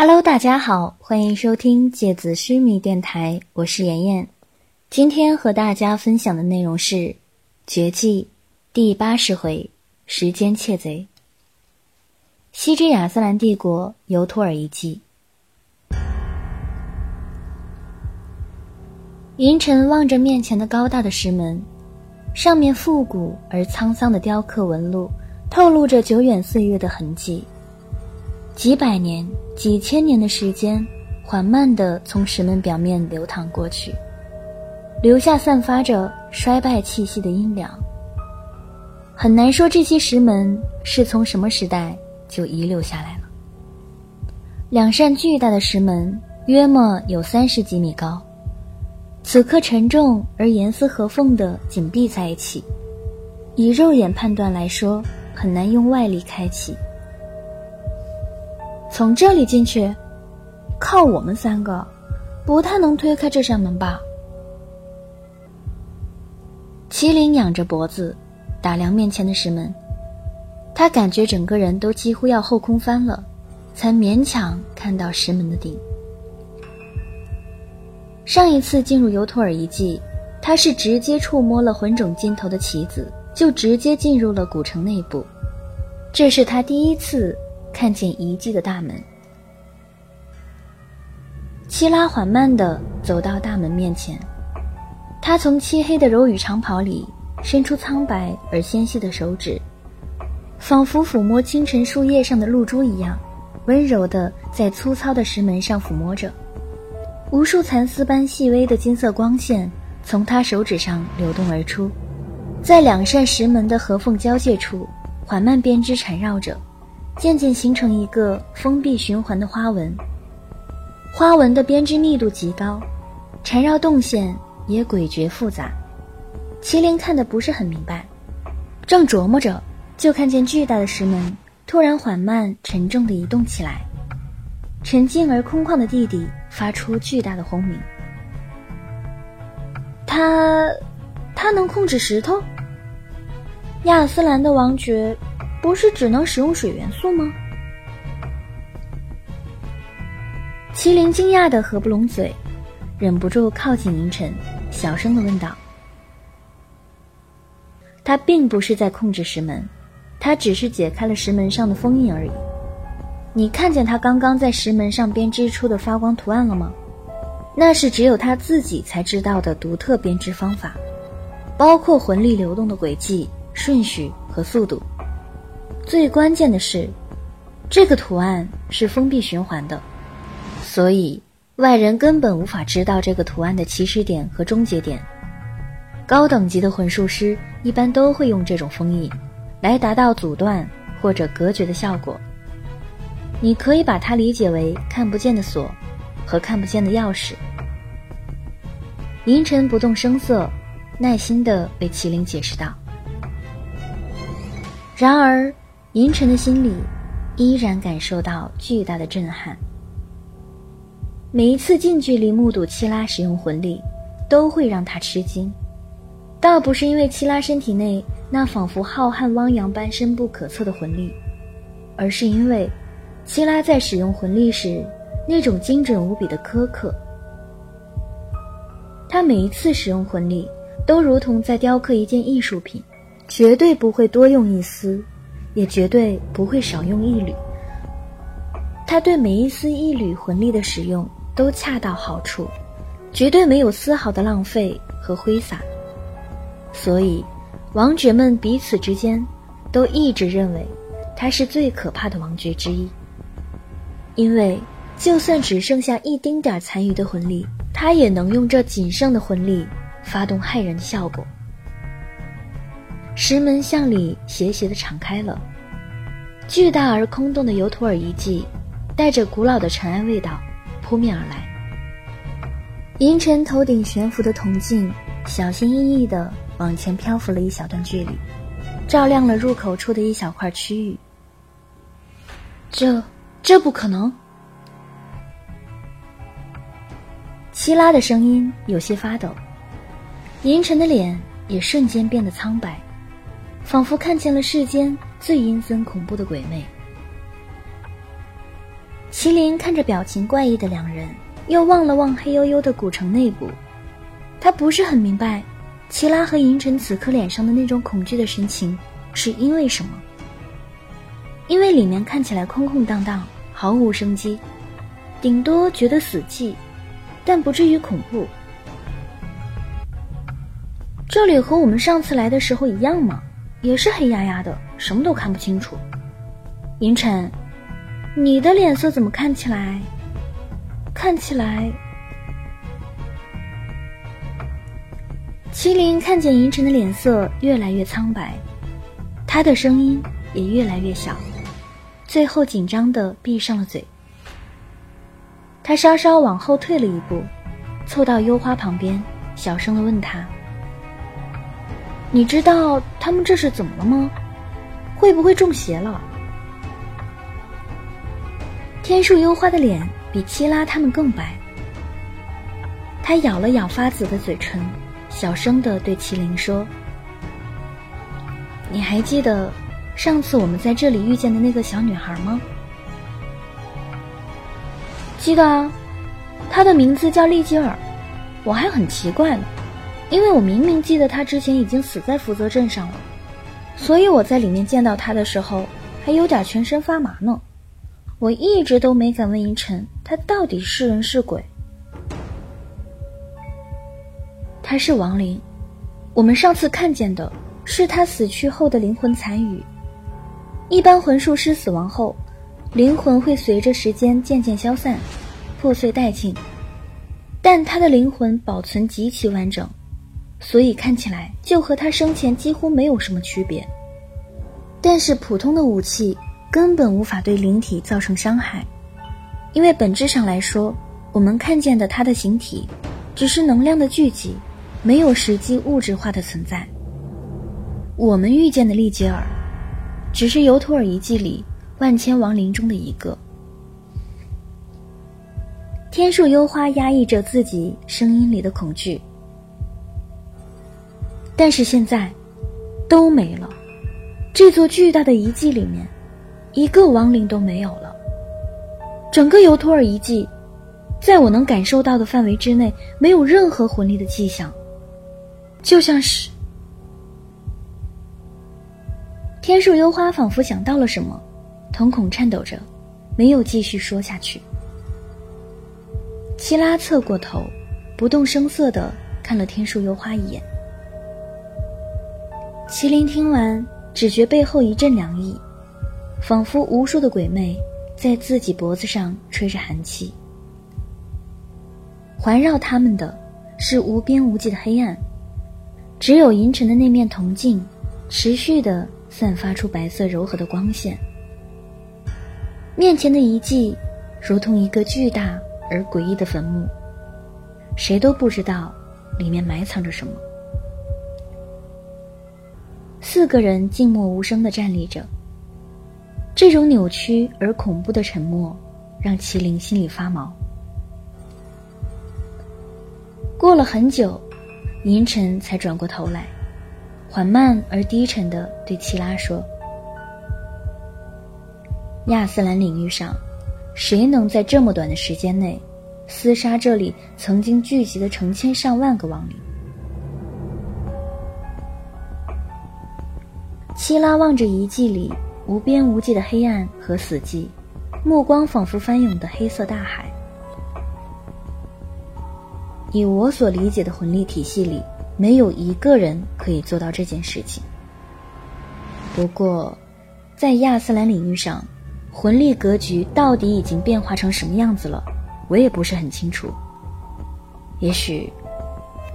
Hello，大家好，欢迎收听芥子须弥电台，我是妍妍。今天和大家分享的内容是《绝技》第八十回“时间窃贼”。西之亚斯兰帝国尤托尔遗迹。银尘望着面前的高大的石门，上面复古而沧桑的雕刻纹路，透露着久远岁月的痕迹。几百年、几千年的时间，缓慢地从石门表面流淌过去，留下散发着衰败气息的阴凉。很难说这些石门是从什么时代就遗留下来了。两扇巨大的石门，约莫有三十几米高，此刻沉重而严丝合缝地紧闭在一起，以肉眼判断来说，很难用外力开启。从这里进去，靠我们三个，不太能推开这扇门吧？麒麟仰着脖子，打量面前的石门，他感觉整个人都几乎要后空翻了，才勉强看到石门的顶。上一次进入尤托尔遗迹，他是直接触摸了魂种尽头的棋子，就直接进入了古城内部，这是他第一次。看见遗迹的大门，希拉缓慢地走到大门面前，他从漆黑的柔羽长袍里伸出苍白而纤细的手指，仿佛抚摸清晨树叶上的露珠一样，温柔地在粗糙的石门上抚摸着。无数蚕丝般细微的金色光线从他手指上流动而出，在两扇石门的合缝交界处，缓慢编织缠绕着。渐渐形成一个封闭循环的花纹，花纹的编织密度极高，缠绕动线也诡谲复杂。麒麟看得不是很明白，正琢磨着，就看见巨大的石门突然缓慢沉重地移动起来，沉静而空旷的地底发出巨大的轰鸣。他，他能控制石头？亚斯兰的王爵。不是只能使用水元素吗？麒麟惊讶的合不拢嘴，忍不住靠近银尘，小声的问道：“他并不是在控制石门，他只是解开了石门上的封印而已。你看见他刚刚在石门上编织出的发光图案了吗？那是只有他自己才知道的独特编织方法，包括魂力流动的轨迹、顺序和速度。”最关键的是，这个图案是封闭循环的，所以外人根本无法知道这个图案的起始点和终结点。高等级的魂术师一般都会用这种封印，来达到阻断或者隔绝的效果。你可以把它理解为看不见的锁和看不见的钥匙。银尘不动声色，耐心地为麒麟解释道。然而。银尘的心里依然感受到巨大的震撼。每一次近距离目睹七拉使用魂力，都会让他吃惊。倒不是因为七拉身体内那仿佛浩瀚汪洋般深不可测的魂力，而是因为七拉在使用魂力时那种精准无比的苛刻。他每一次使用魂力，都如同在雕刻一件艺术品，绝对不会多用一丝。也绝对不会少用一缕。他对每一丝一缕魂力的使用都恰到好处，绝对没有丝毫的浪费和挥洒。所以，王爵们彼此之间都一直认为他是最可怕的王爵之一。因为，就算只剩下一丁点残余的魂力，他也能用这仅剩的魂力发动骇人的效果。石门向里斜斜地敞开了，巨大而空洞的尤图尔遗迹，带着古老的尘埃味道扑面而来。银尘头顶悬浮的铜镜，小心翼翼地往前漂浮了一小段距离，照亮了入口处的一小块区域。这，这不可能！希拉的声音有些发抖，银尘的脸也瞬间变得苍白。仿佛看见了世间最阴森恐怖的鬼魅。麒麟看着表情怪异的两人，又望了望黑黝黝的古城内部，他不是很明白，齐拉和银尘此刻脸上的那种恐惧的神情是因为什么。因为里面看起来空空荡荡，毫无生机，顶多觉得死寂，但不至于恐怖。这里和我们上次来的时候一样吗？也是黑压压的，什么都看不清楚。银尘，你的脸色怎么看起来？看起来……麒麟看见银尘的脸色越来越苍白，他的声音也越来越小，最后紧张的闭上了嘴。他稍稍往后退了一步，凑到幽花旁边，小声的问他。你知道他们这是怎么了吗？会不会中邪了？天树幽花的脸比七拉他们更白，他咬了咬发紫的嘴唇，小声的对麒麟说：“你还记得上次我们在这里遇见的那个小女孩吗？”记得啊，她的名字叫利吉尔，我还很奇怪呢。因为我明明记得他之前已经死在福泽镇上了，所以我在里面见到他的时候还有点全身发麻呢。我一直都没敢问银尘，他到底是人是鬼？他是亡灵，我们上次看见的是他死去后的灵魂残余。一般魂术师死亡后，灵魂会随着时间渐渐消散，破碎殆尽，但他的灵魂保存极其完整。所以看起来就和他生前几乎没有什么区别，但是普通的武器根本无法对灵体造成伤害，因为本质上来说，我们看见的他的形体只是能量的聚集，没有实际物质化的存在。我们遇见的利杰尔，只是尤图尔遗迹里万千亡灵中的一个。天树幽花压抑着自己声音里的恐惧。但是现在，都没了。这座巨大的遗迹里面，一个亡灵都没有了。整个尤托尔遗迹，在我能感受到的范围之内，没有任何魂力的迹象。就像是天树幽花仿佛想到了什么，瞳孔颤抖着，没有继续说下去。希拉侧过头，不动声色的看了天树幽花一眼。麒麟听完，只觉背后一阵凉意，仿佛无数的鬼魅在自己脖子上吹着寒气。环绕他们的是无边无际的黑暗，只有银尘的那面铜镜，持续的散发出白色柔和的光线。面前的遗迹，如同一个巨大而诡异的坟墓，谁都不知道里面埋藏着什么。四个人静默无声的站立着。这种扭曲而恐怖的沉默，让麒麟心里发毛。过了很久，银尘才转过头来，缓慢而低沉的对齐拉说：“亚斯兰领域上，谁能在这么短的时间内，厮杀这里曾经聚集的成千上万个亡灵？”希拉望着遗迹里无边无际的黑暗和死寂，目光仿佛翻涌的黑色大海。以我所理解的魂力体系里，没有一个人可以做到这件事情。不过，在亚斯兰领域上，魂力格局到底已经变化成什么样子了，我也不是很清楚。也许，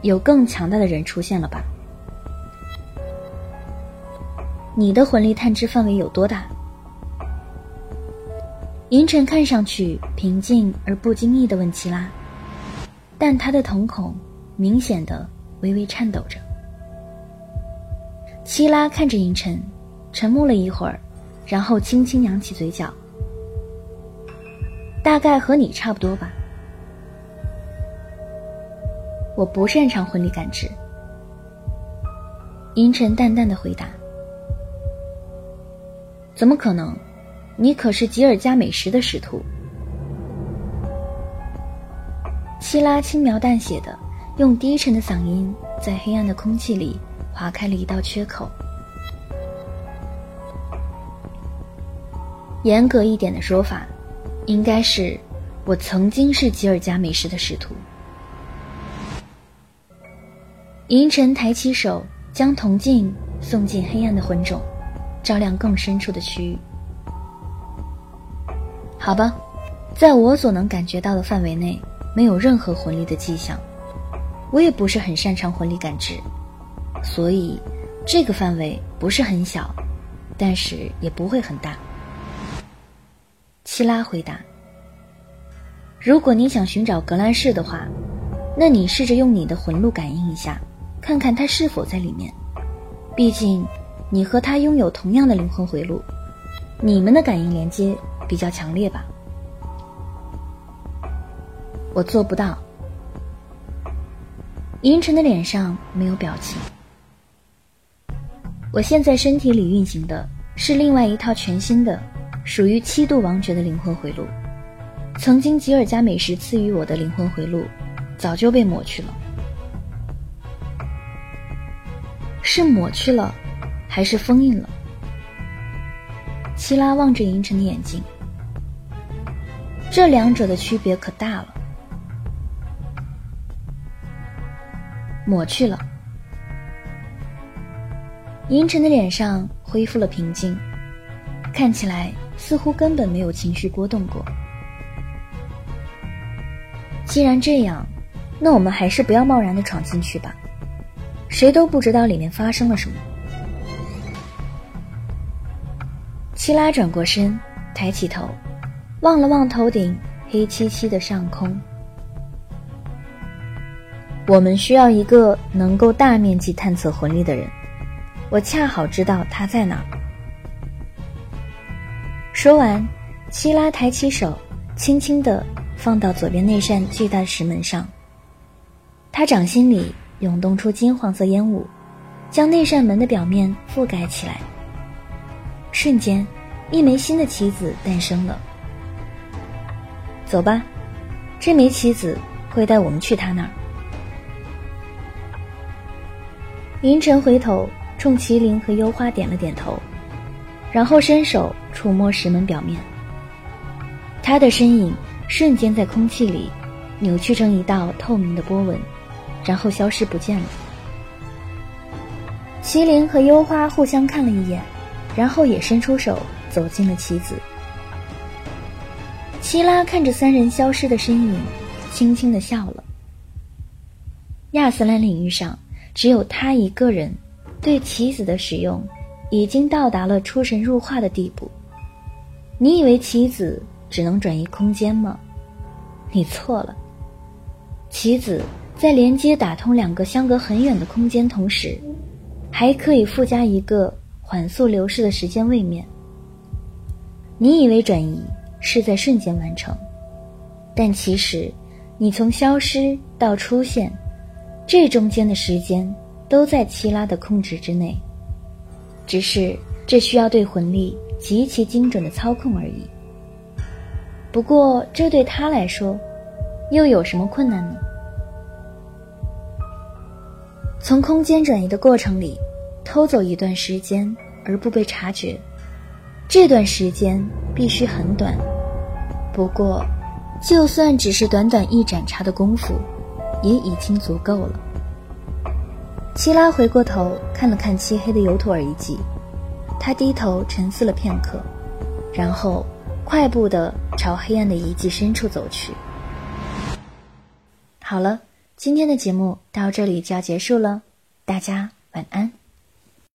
有更强大的人出现了吧。你的魂力探知范围有多大？银尘看上去平静而不经意的问齐拉，但他的瞳孔明显的微微颤抖着。齐拉看着银尘，沉默了一会儿，然后轻轻扬起嘴角。大概和你差不多吧。我不擅长魂力感知。银尘淡淡的回答。怎么可能？你可是吉尔加美什的使徒，希拉轻描淡写的用低沉的嗓音在黑暗的空气里划开了一道缺口。严格一点的说法，应该是我曾经是吉尔加美什的使徒。银尘抬起手，将铜镜送进黑暗的魂冢，照亮更深处的区域。好吧，在我所能感觉到的范围内，没有任何魂力的迹象。我也不是很擅长魂力感知，所以这个范围不是很小，但是也不会很大。希拉回答：“如果你想寻找格兰仕的话，那你试着用你的魂路感应一下，看看他是否在里面。毕竟，你和他拥有同样的灵魂回路，你们的感应连接比较强烈吧？”我做不到。银尘的脸上没有表情。我现在身体里运行的是另外一套全新的。属于七度王爵的灵魂回路，曾经吉尔加美什赐予我的灵魂回路，早就被抹去了。是抹去了，还是封印了？希拉望着银尘的眼睛，这两者的区别可大了。抹去了，银尘的脸上恢复了平静，看起来。似乎根本没有情绪波动过。既然这样，那我们还是不要贸然的闯进去吧。谁都不知道里面发生了什么。希拉转过身，抬起头，望了望头顶黑漆漆的上空。我们需要一个能够大面积探测魂力的人。我恰好知道他在哪。说完，希拉抬起手，轻轻地放到左边那扇巨大的石门上。他掌心里涌动出金黄色烟雾，将那扇门的表面覆盖起来。瞬间，一枚新的棋子诞生了。走吧，这枚棋子会带我们去他那儿。银尘回头冲麒麟和幽花点了点头。然后伸手触摸石门表面，他的身影瞬间在空气里扭曲成一道透明的波纹，然后消失不见了。麒麟和幽花互相看了一眼，然后也伸出手走进了棋子。希拉看着三人消失的身影，轻轻的笑了。亚斯兰领域上只有他一个人对棋子的使用。已经到达了出神入化的地步。你以为棋子只能转移空间吗？你错了。棋子在连接打通两个相隔很远的空间同时，还可以附加一个缓速流逝的时间位面。你以为转移是在瞬间完成，但其实，你从消失到出现，这中间的时间都在七拉的控制之内。只是这需要对魂力极其精准的操控而已。不过这对他来说，又有什么困难呢？从空间转移的过程里偷走一段时间而不被察觉，这段时间必须很短。不过，就算只是短短一盏茶的功夫，也已经足够了。希拉回过头看了看漆黑的尤图尔遗迹，他低头沉思了片刻，然后快步的朝黑暗的遗迹深处走去。好了，今天的节目到这里就要结束了，大家晚安。